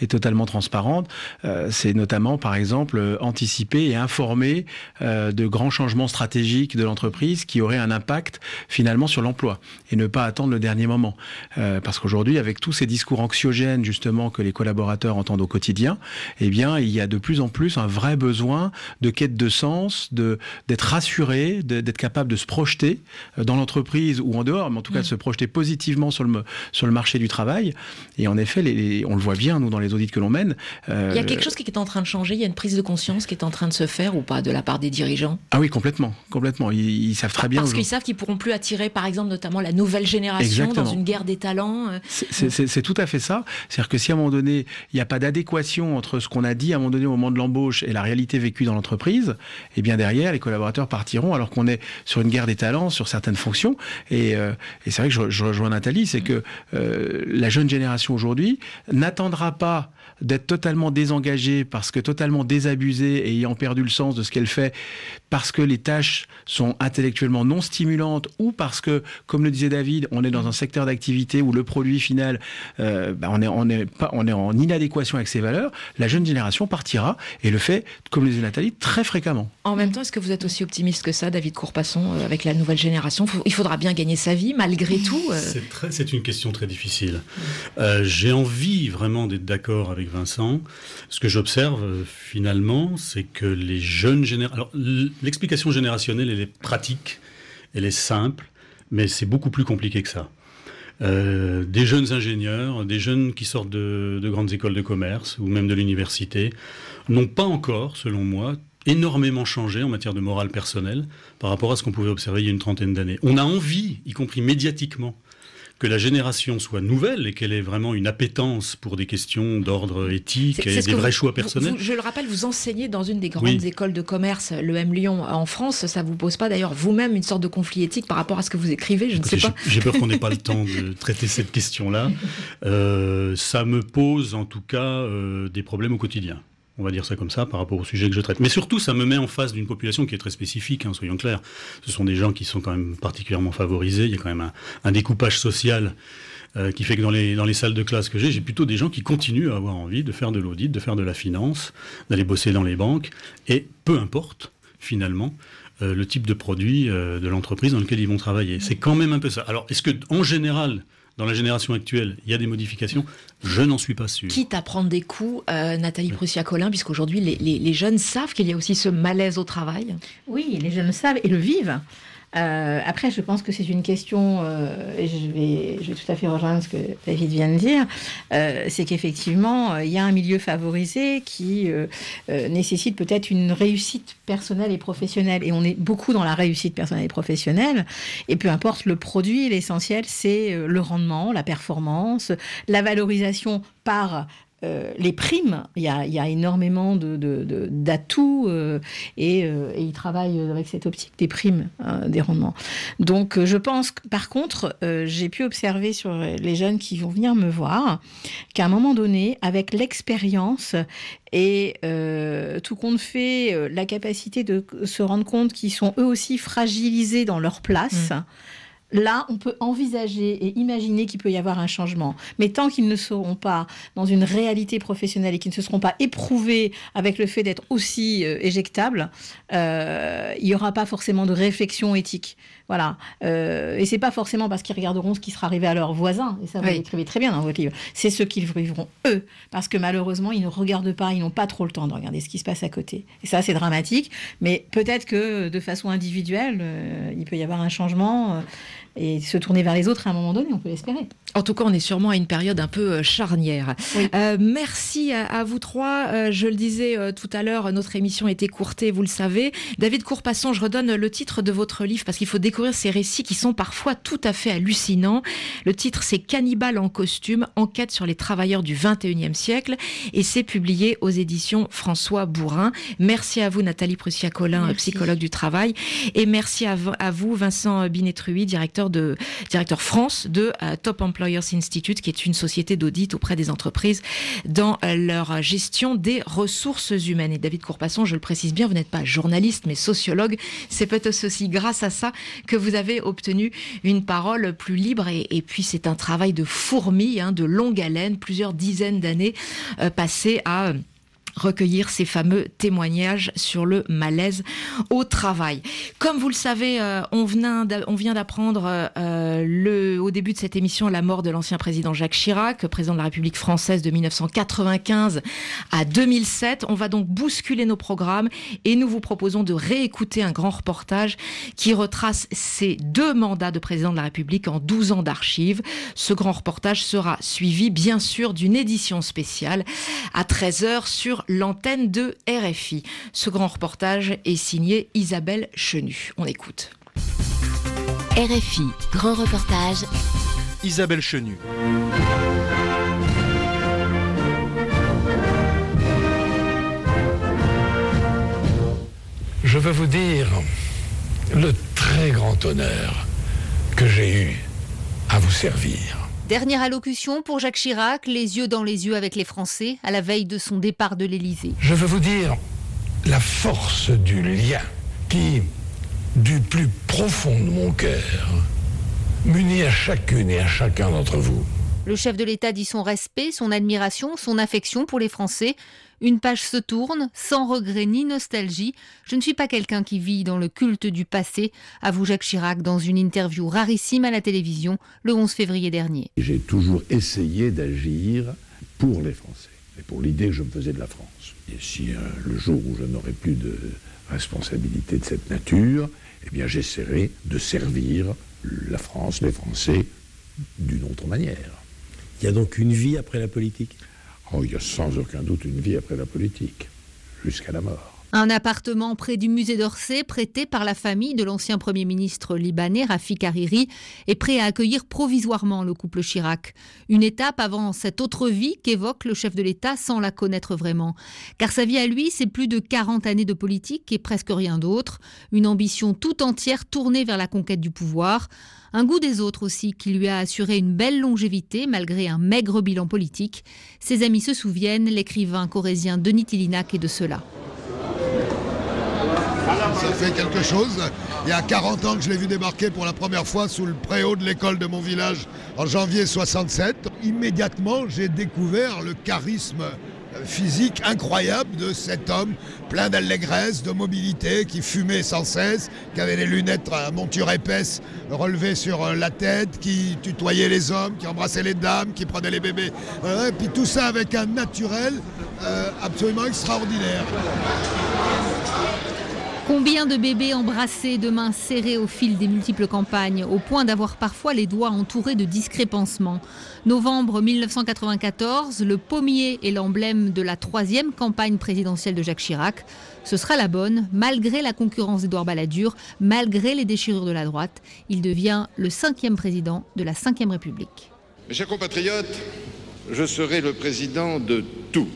Et totalement transparentes, euh, c'est notamment, par exemple, anticiper et informer euh, de grands changements stratégiques de l'entreprise qui auraient un impact finalement sur l'emploi et ne pas attendre le dernier moment. Euh, parce qu'aujourd'hui, avec tous ces discours anxiogènes justement que les collaborateurs entendent au quotidien, eh bien, il y a de plus en plus un vrai besoin de quête de sens, de d'être rassuré d'être capable de se projeter euh, dans l'entreprise ou en dehors, mais en tout cas de mm. se projeter positivement sur le, sur le marché du travail. Et en effet, les, on le voit bien, nous, dans les audits que l'on mène. Euh, il y a quelque chose qui est en train de changer, il y a une prise de conscience qui est en train de se faire ou pas de la part des dirigeants? Ah oui, complètement. complètement. Ils, savent très bien. Parce qu'ils savent qu'ils pourront plus attirer, par exemple, notamment la nouvelle génération dans une guerre des talents. Euh. C'est tout à fait ça. C'est-à-dire que si à un moment donné, il n'y a pas d'adéquation entre ce qu'on a dit à un moment donné au moment de l'embauche et la réalité vécue dans l'entreprise, eh bien derrière, les collaborateurs partiront alors qu'on est sur une guerre des talents, sur certaines fonctions. Et, euh, c'est vrai que je, rejoins Nathalie, c'est que euh, la jeune génération aujourd'hui n'attendra pas d'être totalement désengagée parce que totalement désabusée et ayant perdu le sens de ce qu'elle fait parce que les tâches sont intellectuellement non stimulantes ou parce que, comme le disait David, on est dans un secteur d'activité où le produit final, euh, bah, on, est, on, est pas, on est en inadéquation avec ses valeurs, la jeune génération partira et le fait, comme le disait Nathalie, très fréquemment. En même temps, est-ce que vous êtes aussi optimiste que ça, David Courpasson, euh, avec la nouvelle génération? Il faudra bien gagner sa vie malgré tout. Euh. C'est une question très difficile. J'ai envie vraiment d'être d'accord avec Vincent. Ce que j'observe euh, finalement, c'est que les jeunes générations... L'explication générationnelle, elle est pratique, elle est simple, mais c'est beaucoup plus compliqué que ça. Euh, des jeunes ingénieurs, des jeunes qui sortent de, de grandes écoles de commerce ou même de l'université, n'ont pas encore, selon moi, énormément changé en matière de morale personnelle par rapport à ce qu'on pouvait observer il y a une trentaine d'années. On a envie, y compris médiatiquement, que la génération soit nouvelle et qu'elle ait vraiment une appétence pour des questions d'ordre éthique et des vrais choix personnels. je le rappelle, vous enseignez dans une des grandes écoles de commerce, le M Lyon en France. Ça vous pose pas d'ailleurs vous-même une sorte de conflit éthique par rapport à ce que vous écrivez Je ne sais pas. J'ai peur qu'on n'ait pas le temps de traiter cette question-là. Euh, ça me pose en tout cas euh, des problèmes au quotidien on va dire ça comme ça, par rapport au sujet que je traite. Mais surtout, ça me met en face d'une population qui est très spécifique, hein, soyons clairs. Ce sont des gens qui sont quand même particulièrement favorisés. Il y a quand même un, découpage social euh, qui fait que dans les, dans les salles de classe que j'ai, j'ai plutôt des gens qui continuent à avoir envie de faire de l'audit, de faire de la finance, d'aller bosser dans les banques, et peu importe, finalement, euh, le type de produit euh, de l'entreprise dans lequel ils vont travailler. C'est quand même un peu ça. Alors, est-ce que, en général, dans la génération actuelle, il y a des modifications Je n'en suis pas sûr. Quitte à prendre des coups, euh, Nathalie Prussia-Colin, puisqu'aujourd'hui les, les, jeunes savent qu'il y a aussi ce malaise au travail. Oui, les jeunes savent et le vivent. Euh, après, je pense que c'est une question, euh, et je vais, je vais tout à fait rejoindre ce que David vient de dire, euh, c'est qu'effectivement, il y a un milieu favorisé qui nécessite peut-être une réussite personnelle et professionnelle. Et on est beaucoup dans la réussite personnelle et professionnelle. Et peu importe le produit, l'essentiel, c'est le rendement, la performance, la valorisation par euh, les primes, il y a, énormément d'atouts euh, et, euh, et, ils travaillent avec cette optique des primes, hein, des rendements. Donc je pense que par contre, j'ai pu observer sur les jeunes qui vont venir me voir qu'à un moment donné, avec l'expérience et tout compte fait, la capacité de se rendre compte qu'ils sont eux aussi fragilisés dans leur place. Mmh là, on peut envisager et imaginer qu'il peut y avoir un changement. Mais tant qu'ils ne seront pas dans une réalité professionnelle et qu'ils ne se seront pas éprouvés avec le fait d'être aussi euh, éjectables, euh, il n'y aura pas forcément de réflexion éthique. Voilà. Euh, et c'est pas forcément parce qu'ils regarderont ce qui sera arrivé à leurs voisins, et ça vous l'écrivez très bien dans votre livre, c'est ce qu'ils vivront eux. Parce que malheureusement, ils ne regardent pas, ils n'ont pas trop le temps de regarder ce qui se passe à côté. Et ça, c'est dramatique. Mais peut-être que de façon individuelle, euh, il peut y avoir un changement. Et se tourner vers les autres à un moment donné, on peut l'espérer. En tout cas, on est sûrement à une période un peu euh, charnière. Euh, merci à, vous trois. Euh, je le disais tout à l'heure, notre émission est écourtée, vous le savez. David Courpasson, je redonne le titre de votre livre parce qu'il faut découvrir ces récits qui sont parfois tout à fait hallucinants. Le titre, c'est Cannibale en costume, enquête sur les travailleurs du 21e siècle et c'est publié aux éditions François Bourrin. Merci à vous, Nathalie Prussia-Colin, psychologue du travail. Et merci à, vous, Vincent Binetrui, directeur, de, directeur France de Top Emploi Employers Institute, qui est une société d'audit auprès des entreprises dans leur gestion des ressources humaines. Et David Courpasson, je le précise bien, vous n'êtes pas journaliste, mais sociologue. C'est peut-être aussi grâce à ça que vous avez obtenu une parole plus libre. Et, puis, c'est un travail de fourmi, hein, de longue haleine, plusieurs dizaines d'années euh, passées à recueillir ces fameux témoignages sur le malaise au travail. Comme vous le savez, euh, on vient d'apprendre euh, le, au début de cette émission la mort de l'ancien président Jacques Chirac, président de la République française de 1995 à 2007. On va donc bousculer nos programmes et nous vous proposons de réécouter un grand reportage qui retrace ces deux mandats de président de la République en 12 ans d'archives. Ce grand reportage sera suivi bien sûr d'une édition spéciale à 13h sur l'antenne de RFI. Ce grand reportage est signé Isabelle Chenu. On écoute. RFI, grand reportage. Isabelle Chenu. Je veux vous dire le très grand honneur que j'ai eu à vous servir. Dernière allocution pour Jacques Chirac, les yeux dans les yeux avec les Français, à la veille de son départ de l'Élysée. Je veux vous dire la force du lien qui, du plus profond de mon cœur, m'unit à chacune et à chacun d'entre vous. Le chef de l'État dit son respect, son admiration, son affection pour les Français. Une page se tourne, sans regret ni nostalgie. Je ne suis pas quelqu'un qui vit dans le culte du passé, avoue Jacques Chirac dans une interview rarissime à la télévision le 11 février dernier. J'ai toujours essayé d'agir pour les Français et pour l'idée que je me faisais de la France. Et si euh, le jour où je n'aurai plus de responsabilité de cette nature, eh bien j'essaierai de servir la France, les Français, d'une autre manière. Il y a donc une vie après la politique? Oh, il y a sans aucun doute une vie après la politique, jusqu'à la mort. Un appartement près du musée d'Orsay, prêté par la famille de l'ancien Premier ministre libanais Rafik Hariri, est prêt à accueillir provisoirement le couple Chirac. Une étape avant cette autre vie qu'évoque le chef de l'État sans la connaître vraiment. Car sa vie à lui, c'est plus de 40 années de politique et presque rien d'autre. Une ambition tout entière tournée vers la conquête du pouvoir. Un goût des autres aussi, qui lui a assuré une belle longévité malgré un maigre bilan politique. Ses amis se souviennent, l'écrivain corésien Denis Tillinac est de cela. Ça fait quelque chose. Il y a 40 ans que je l'ai vu débarquer pour la première fois sous le préau de l'école de mon village en janvier 67. Immédiatement, j'ai découvert le charisme physique incroyable de cet homme, plein d'allégresse, de mobilité, qui fumait sans cesse, qui avait des lunettes à monture épaisse relevées sur la tête, qui tutoyait les hommes, qui embrassait les dames, qui prenait les bébés. et puis tout ça avec un naturel euh, absolument extraordinaire. Combien de bébés embrassés, de mains serrées au fil des multiples campagnes, au point d'avoir parfois les doigts entourés de discrépancements? Novembre 1994, le pommier est l'emblème de la troisième campagne présidentielle de Jacques Chirac. Ce sera la bonne, malgré la concurrence d'Edouard Balladur, malgré les déchirures de la droite. Il devient le cinquième président de la Ve République. Mes chers compatriotes, je serai le président de tous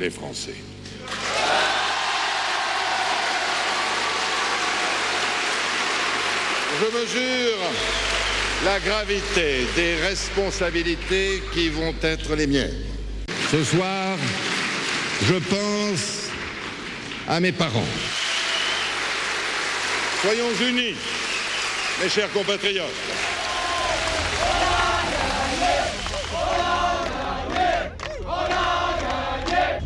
les Français. Je mesure la gravité des responsabilités qui vont être les miennes. Ce soir, je pense à mes parents. Soyons unis, mes chers compatriotes.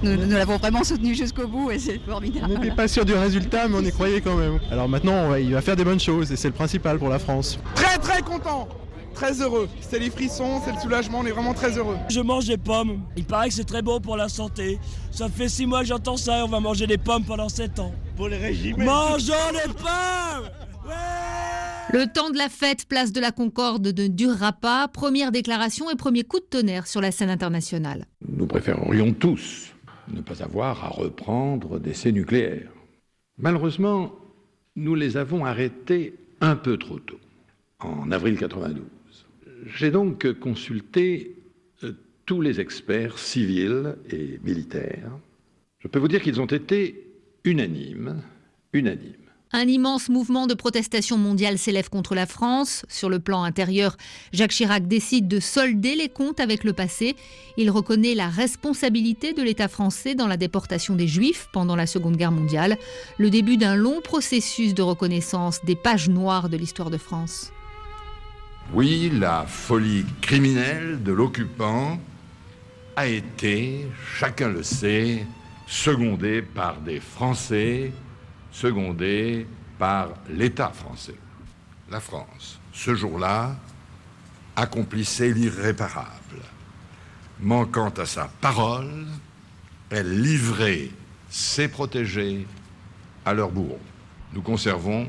Nous, l'avons vraiment soutenu jusqu'au bout et c'est formidable. On n'était pas sûr du résultat, mais on y croyait quand même. Alors maintenant, il va faire des bonnes choses et c'est le principal pour la France. Très très content Très heureux. C'est les frissons, c'est le soulagement, on est vraiment très heureux. Je mange des pommes. Il paraît que c'est très bon pour la santé. Ça fait six mois que j'entends ça et on va manger des pommes pendant sept ans. Pour les régimes. Mangeons des pommes le temps de la fête, place de la Concorde ne durera pas. Première déclaration et premier coup de tonnerre sur la scène internationale. Nous préférerions tous ne pas avoir à reprendre d'essais nucléaires. Malheureusement, nous les avons arrêtés un peu trop tôt, en avril 92. J'ai donc consulté euh, tous les experts civils et militaires. Je peux vous dire qu'ils ont été unanimes, unanimes un immense mouvement de protestation mondiale s'élève contre la France. Sur le plan intérieur, Jacques Chirac décide de solder les comptes avec le passé. Il reconnaît la responsabilité de l'État français dans la déportation des Juifs pendant la Seconde Guerre mondiale, le début d'un long processus de reconnaissance des pages noires de l'histoire de France. Oui, la folie criminelle de l'occupant a été, chacun le sait, secondés par des Français, secondés par l'État français. La France, ce jour-là, accomplissait l'irréparable. Manquant à sa parole, elle livrait ses protégés à leurs bourreaux. Nous conservons,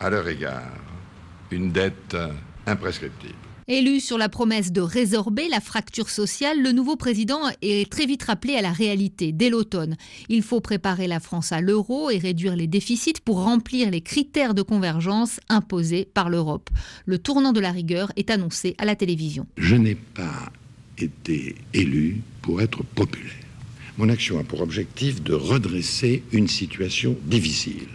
à leur égard, une dette imprescriptible. Élu sur la promesse de résorber la fracture sociale, le nouveau président est très vite rappelé à la réalité dès l'automne. Il faut préparer la France à l'euro et réduire les déficits pour remplir les critères de convergence imposés par l'Europe. Le tournant de la rigueur est annoncé à la télévision. Je n'ai pas été élu pour être populaire. Mon action a pour objectif de redresser une situation difficile.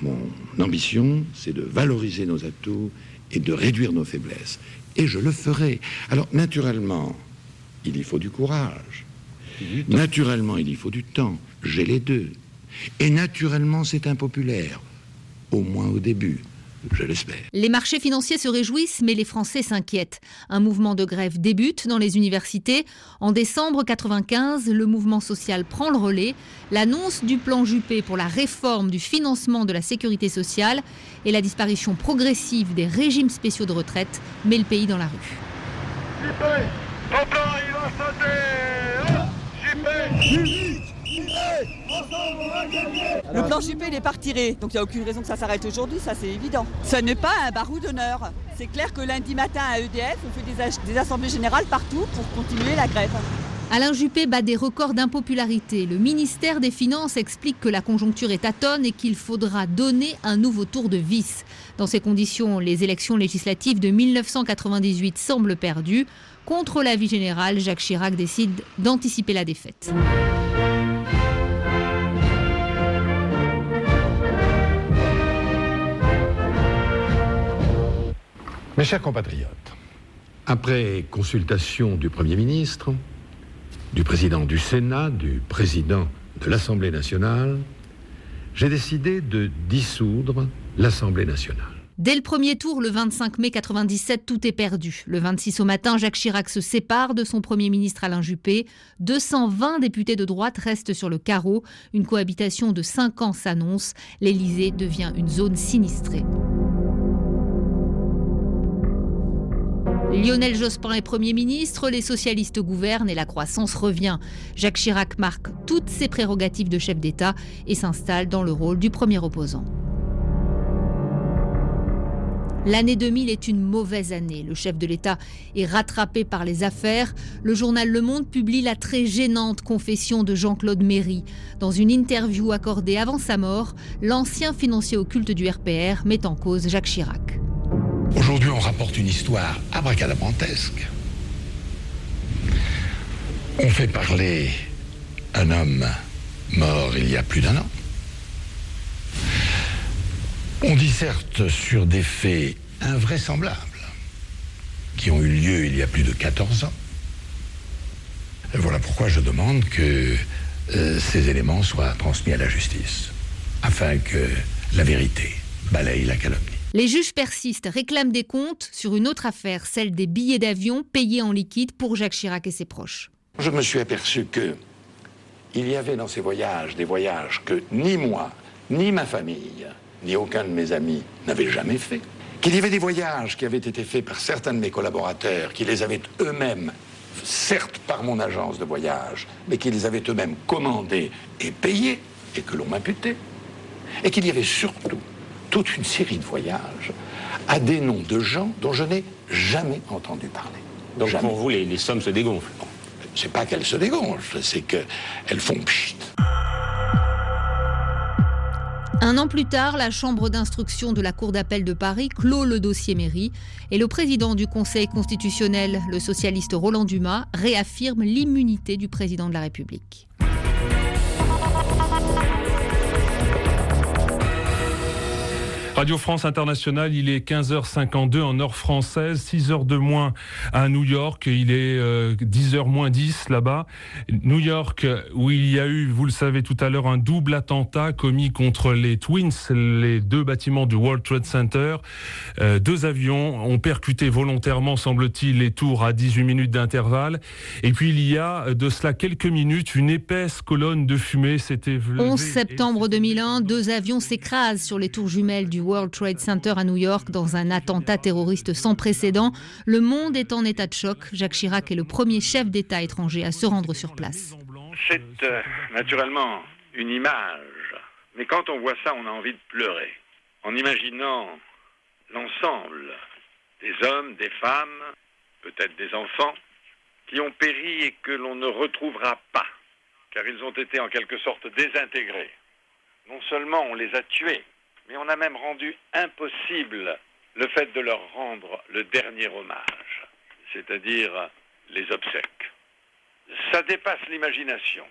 Mon ambition, c'est de valoriser nos atouts et de réduire nos faiblesses et je le ferai. Alors, naturellement, il y faut du courage. Naturellement, il y faut du temps. J'ai les deux. Et naturellement, c'est impopulaire. Au moins au début. Je l'espère. Les marchés financiers se réjouissent, mais les Français s'inquiètent. Un mouvement de grève débute dans les universités. En décembre 95, le mouvement social prend le relais. L'annonce du plan Juppé pour la réforme du financement de la sécurité sociale et la disparition progressive des régimes spéciaux de retraite met le pays dans la rue. Juppé, ton plan, il va sauter Juppé le plan Juppé, il n'est pas retiré, donc il n'y a aucune raison que ça s'arrête aujourd'hui, ça c'est évident. Ce n'est pas un barou d'honneur. C'est clair que lundi matin à EDF, on fait des, des assemblées générales partout pour continuer la grève. Alain Juppé bat des records d'impopularité. Le ministère des Finances explique que la conjoncture est tonne et qu'il faudra donner un nouveau tour de vis. Dans ces conditions, les élections législatives de 1998 semblent perdues. Contre l'avis général, Jacques Chirac décide d'anticiper la défaite. Mes chers compatriotes, après consultation du Premier ministre, du président du Sénat, du président de l'Assemblée nationale, j'ai décidé de dissoudre l'Assemblée nationale. Dès le premier tour, le 25 mai 97, tout est perdu. Le 26 au matin, Jacques Chirac se sépare de son Premier ministre Alain Juppé. 220 députés de droite restent sur le carreau. Une cohabitation de 5 ans s'annonce. L'Élysée devient une zone sinistrée. Lionel Jospin est Premier ministre, les socialistes gouvernent et la croissance revient. Jacques Chirac marque toutes ses prérogatives de chef d'État et s'installe dans le rôle du premier opposant. L'année 2000 est une mauvaise année. Le chef de l'État est rattrapé par les affaires. Le journal Le Monde publie la très gênante confession de Jean-Claude Méry. Dans une interview accordée avant sa mort, l'ancien financier occulte du RPR met en cause Jacques Chirac. Aujourd'hui, on rapporte une histoire abracadabrantesque. On fait parler un homme mort il y a plus d'un an. On disserte sur des faits invraisemblables qui ont eu lieu il y a plus de 14 ans. Voilà pourquoi je demande que euh, ces éléments soient transmis à la justice, afin que la vérité balaye la calomnie. Les juges persistent, réclament des comptes sur une autre affaire, celle des billets d'avion payés en liquide pour Jacques Chirac et ses proches. Je me suis aperçu que il y avait dans ces voyages des voyages que ni moi, ni ma famille, ni aucun de mes amis n'avaient jamais fait. Qu'il y avait des voyages qui avaient été faits par certains de mes collaborateurs, qui les avaient eux-mêmes, certes par mon agence de voyage, mais qui les avaient eux-mêmes commandés et payés, et que l'on m'imputait. Et qu'il y avait surtout toute une série de voyages à des noms de gens dont je n'ai jamais entendu parler. Donc pour vous, les, sommes se dégonflent C'est pas qu'elles se dégonflent, c'est qu'elles font pchit. Un an plus tard, la Chambre d'instruction de la Cour d'appel de Paris clôt le dossier mairie et le président du Conseil constitutionnel, le socialiste Roland Dumas, réaffirme l'immunité du président de la République. Radio France Internationale, il est 15h52 en heure française, 6 heures de moins à New York, il est 10h euh, moins 10 là-bas. New York, où il y a eu, vous le savez tout à l'heure, un double attentat commis contre les Twins, les deux bâtiments du World Trade Center. Euh, deux avions ont percuté volontairement, semble-t-il, les tours à 18 minutes d'intervalle. Et puis il y a de cela quelques minutes, une épaisse colonne de fumée s'était 11 septembre 2001, deux avions s'écrasent sur les tours jumelles du World Trade Center à New York dans un attentat terroriste sans précédent. Le monde est en état de choc. Jacques Chirac est le premier chef d'État étranger à se rendre sur place. C'est euh, naturellement une image, mais quand on voit ça, on a envie de pleurer. En imaginant l'ensemble des hommes, des femmes, peut-être des enfants, qui ont péri et que l'on ne retrouvera pas, car ils ont été en quelque sorte désintégrés. Non seulement on les a tués, mais on a même rendu impossible le fait de leur rendre le dernier hommage, c'est-à-dire les obsèques. Ça dépasse l'imagination.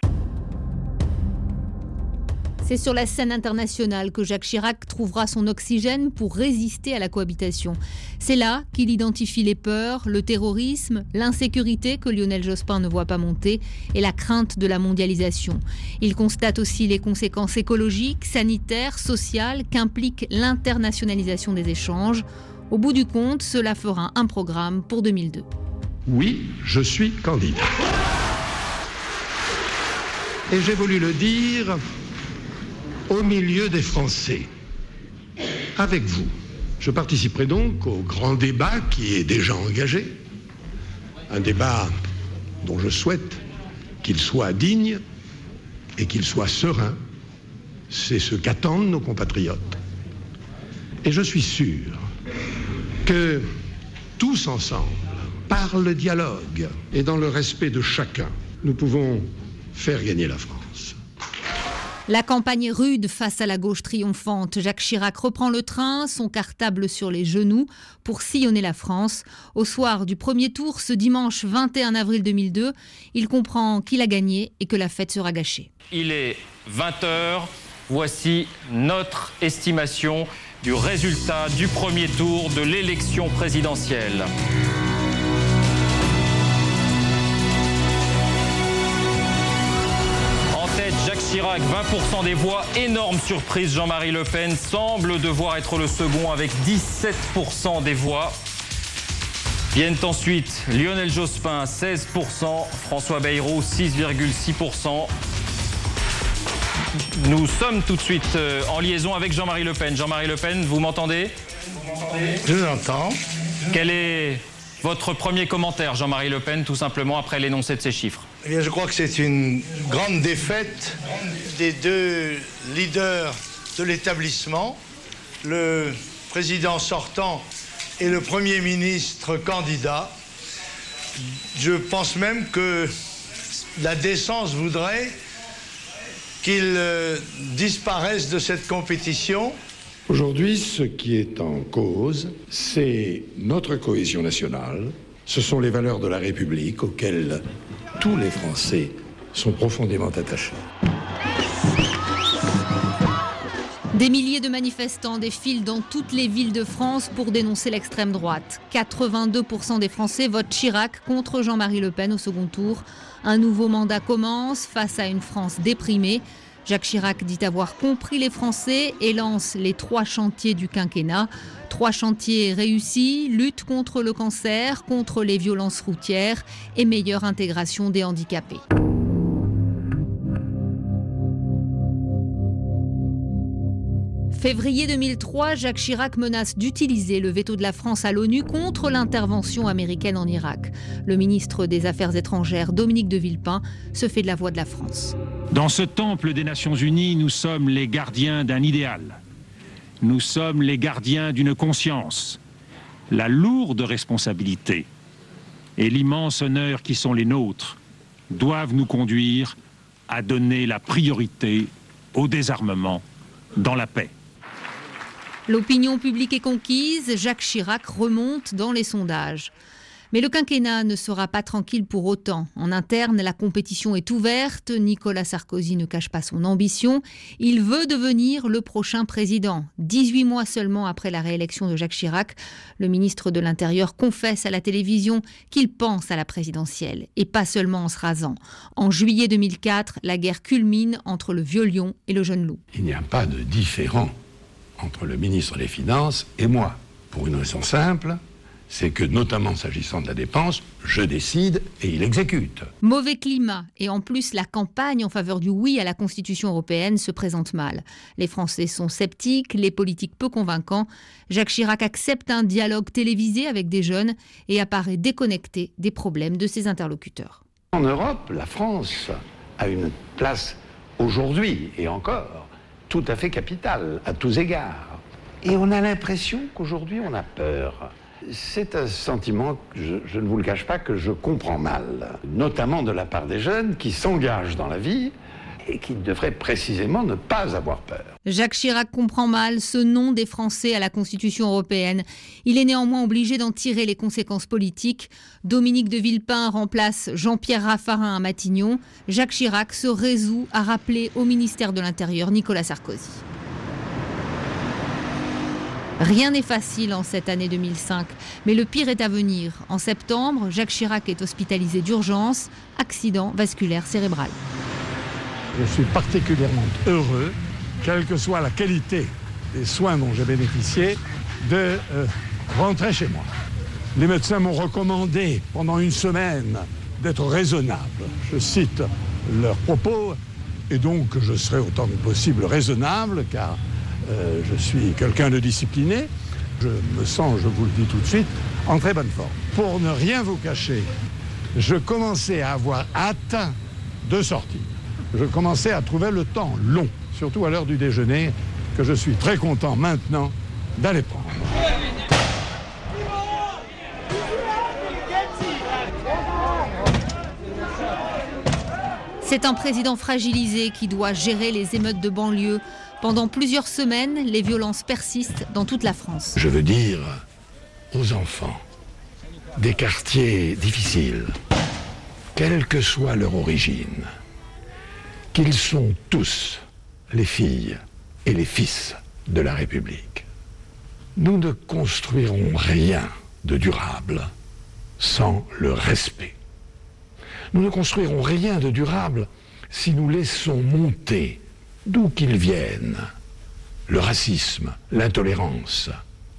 C'est sur la scène internationale que Jacques Chirac trouvera son oxygène pour résister à la cohabitation. C'est là qu'il identifie les peurs, le terrorisme, l'insécurité que Lionel Jospin ne voit pas monter et la crainte de la mondialisation. Il constate aussi les conséquences écologiques, sanitaires, sociales qu'implique l'internationalisation des échanges. Au bout du compte, cela fera un programme pour 2002. Oui, je suis candidat. Et j'ai voulu le dire au milieu des Français, avec vous. Je participerai donc au grand débat qui est déjà engagé, un débat dont je souhaite qu'il soit digne et qu'il soit serein. C'est ce qu'attendent nos compatriotes. Et je suis sûr que tous ensemble, par le dialogue et dans le respect de chacun, nous pouvons faire gagner la France. La campagne rude face à la gauche triomphante. Jacques Chirac reprend le train, son cartable sur les genoux, pour sillonner la France. Au soir du premier tour, ce dimanche 21 avril 2002, il comprend qu'il a gagné et que la fête sera gâchée. Il est 20h. Voici notre estimation du résultat du premier tour de l'élection présidentielle. Chirac, 20% des voix. Énorme surprise, Jean-Marie Le Pen semble devoir être le second avec 17% des voix. Viennent ensuite Lionel Jospin, 16%, François Bayrou, 6,6%. Nous sommes tout de suite euh, en liaison avec Jean-Marie Le Pen. Jean-Marie Le Pen, vous m'entendez? Je vous entends. Quel est votre premier commentaire, Jean-Marie Le Pen, tout simplement après l'énoncé de ces chiffres? Eh Je crois que c'est une grande défaite des deux leaders de l'établissement, le président sortant et le Premier ministre candidat. Je pense même que la décence voudrait qu'ils euh, disparaissent de cette compétition Aujourd'hui, ce qui est en cause, c'est notre cohésion nationale, ce sont les valeurs de la République auxquelles tous les Français sont profondément attachés. Des milliers de manifestants défilent dans toutes les villes de France pour dénoncer l'extrême droite. 82% des Français votent Chirac contre Jean-Marie Le Pen au second tour. Un nouveau mandat commence face à une France déprimée. Jacques Chirac dit avoir compris les Français et lance les trois chantiers du quinquennat. Trois chantiers réussis, lutte contre le cancer, contre les violences routières et meilleure intégration des handicapés. Février 2003, Jacques Chirac menace d'utiliser le veto de la France à l'ONU contre l'intervention américaine en Irak. Le ministre des Affaires étrangères, Dominique de Villepin, se fait de la voix de la France. Dans ce temple des Nations Unies, nous sommes les gardiens d'un idéal. Nous sommes les gardiens d'une conscience. La lourde responsabilité et l'immense honneur qui sont les nôtres doivent nous conduire à donner la priorité au désarmement dans la paix. L'opinion publique est conquise, Jacques Chirac remonte dans les sondages. Mais le quinquennat ne sera pas tranquille pour autant. En interne, la compétition est ouverte. Nicolas Sarkozy ne cache pas son ambition. Il veut devenir le prochain président. 18 mois seulement après la réélection de Jacques Chirac, le ministre de l'Intérieur confesse à la télévision qu'il pense à la présidentielle. Et pas seulement en se rasant. En juillet 2004, la guerre culmine entre le vieux lion et le jeune loup. Il n'y a pas de différent entre le ministre des Finances et moi. Pour une raison simple, c'est que, notamment s'agissant de la dépense, je décide et il exécute. Mauvais climat et en plus la campagne en faveur du oui à la Constitution européenne se présente mal. Les Français sont sceptiques, les politiques peu convaincants. Jacques Chirac accepte un dialogue télévisé avec des jeunes et apparaît déconnecté des problèmes de ses interlocuteurs. En Europe, la France a une place aujourd'hui et encore tout à fait capitale à tous égards. Et on a l'impression qu'aujourd'hui on a peur. C'est un sentiment, je, je, ne vous le cache pas, que je comprends mal, notamment de la part des jeunes qui s'engagent dans la vie et qui devraient précisément ne pas avoir peur. Jacques Chirac comprend mal ce nom des Français à la Constitution européenne. Il est néanmoins obligé d'en tirer les conséquences politiques. Dominique de Villepin remplace Jean-Pierre Raffarin à Matignon. Jacques Chirac se résout à rappeler au ministère de l'Intérieur Nicolas Sarkozy. Rien n'est facile en cette année 2005, mais le pire est à venir. En septembre, Jacques Chirac est hospitalisé d'urgence, accident vasculaire cérébral. Je suis particulièrement heureux, quelle que soit la qualité des soins dont j'ai bénéficié, de euh, rentrer chez moi. Les médecins m'ont recommandé pendant une semaine d'être raisonnable. Je cite leurs propos, et donc je serai autant que possible raisonnable, car euh, je suis quelqu'un de discipliné. Je me sens, je vous le dis tout de suite, en très bonne forme. Pour ne rien vous cacher, je commençais à avoir hâte de sortir. Je commençais à trouver le temps long, surtout à l'heure du déjeuner, que je suis très content maintenant d'aller prendre. C'est un président fragilisé qui doit gérer les émeutes de banlieue. Pendant plusieurs semaines, les violences persistent dans toute la France. Je veux dire aux enfants des quartiers difficiles, quelle que soit leur origine, qu'ils sont tous les filles et les fils de la République. Nous ne construirons rien de durable sans le respect. Nous ne construirons rien de durable si nous laissons monter, d'où qu'ils viennent, le racisme, l'intolérance,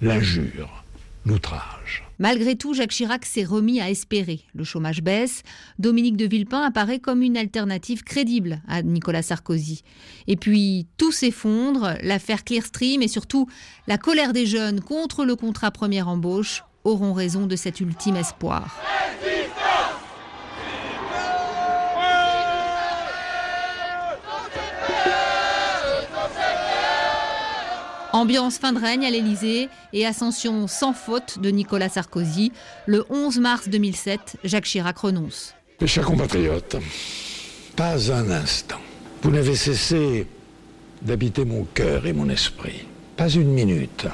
l'injure, l'outrage. Malgré tout, Jacques Chirac s'est remis à espérer. Le chômage baisse. Dominique de Villepin apparaît comme une alternative crédible à Nicolas Sarkozy. Et puis, tout s'effondre. L'affaire Clearstream et surtout la colère des jeunes contre le contrat première embauche auront raison de cet ultime espoir. Ambiance fin de règne à l'Élysée et ascension sans faute de Nicolas Sarkozy. Le 11 mars 2007, Jacques Chirac renonce. Mes chers compatriotes, pas un instant. Vous n'avez cessé d'habiter mon cœur et mon esprit. Pas une minute.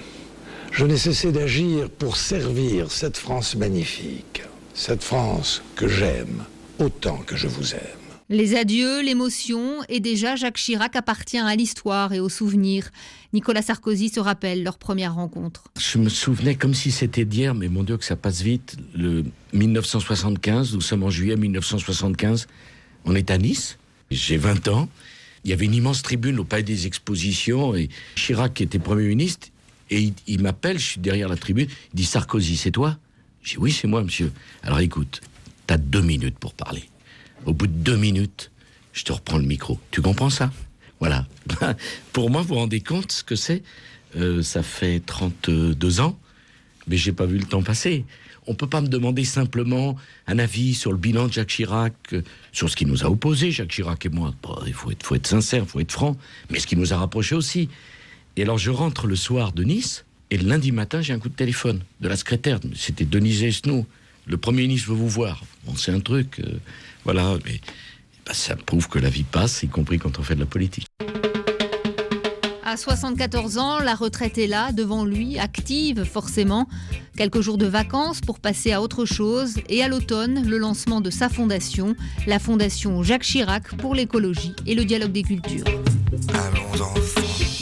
Je n'ai cessé d'agir pour servir cette France magnifique, cette France que j'aime autant que je vous aime. Les adieux, l'émotion, et déjà Jacques Chirac appartient à l'histoire et aux souvenirs. Nicolas Sarkozy se rappelle leur première rencontre. Je me souvenais comme si c'était d'hier, mais mon Dieu que ça passe vite. Le 1975, nous sommes en juillet 1975, on est à Nice, j'ai 20 ans. Il y avait une immense tribune au Palais des Expositions, et Chirac qui était Premier ministre, et il, il m'appelle, je suis derrière la tribune, il dit Sarkozy, c'est toi? Dis oui, c'est moi, monsieur. Alors écoute, t'as deux minutes pour parler. Au bout de deux minutes, je te reprends le micro. Tu comprends ça? Voilà. Pour moi, vous vous rendez compte ce que c'est? Euh, Ça fait 32 ans, mais j'ai pas vu le temps passer. On peut pas me demander simplement un avis sur le bilan de Jacques Chirac, euh, sur ce qui nous a opposé, Jacques Chirac et moi. Bon, il faut être, faut être sincère, il faut être franc, mais ce qui nous a rapprochés aussi. Et alors, je rentre le soir de Nice, et le lundi matin, j'ai un coup de téléphone de la secrétaire. C'était Denise Esnou. Le Premier ministre veut vous voir. Bon, c'est un truc. euh, voilà, mais bah, ça prouve que la vie passe, y compris quand on fait de la politique. À 74 ans, la retraite est là, devant lui, active forcément. Quelques jours de vacances pour passer à autre chose. Et à l'automne, le lancement de sa fondation, la fondation Jacques Chirac pour l'écologie et le dialogue des cultures. Allons enfants.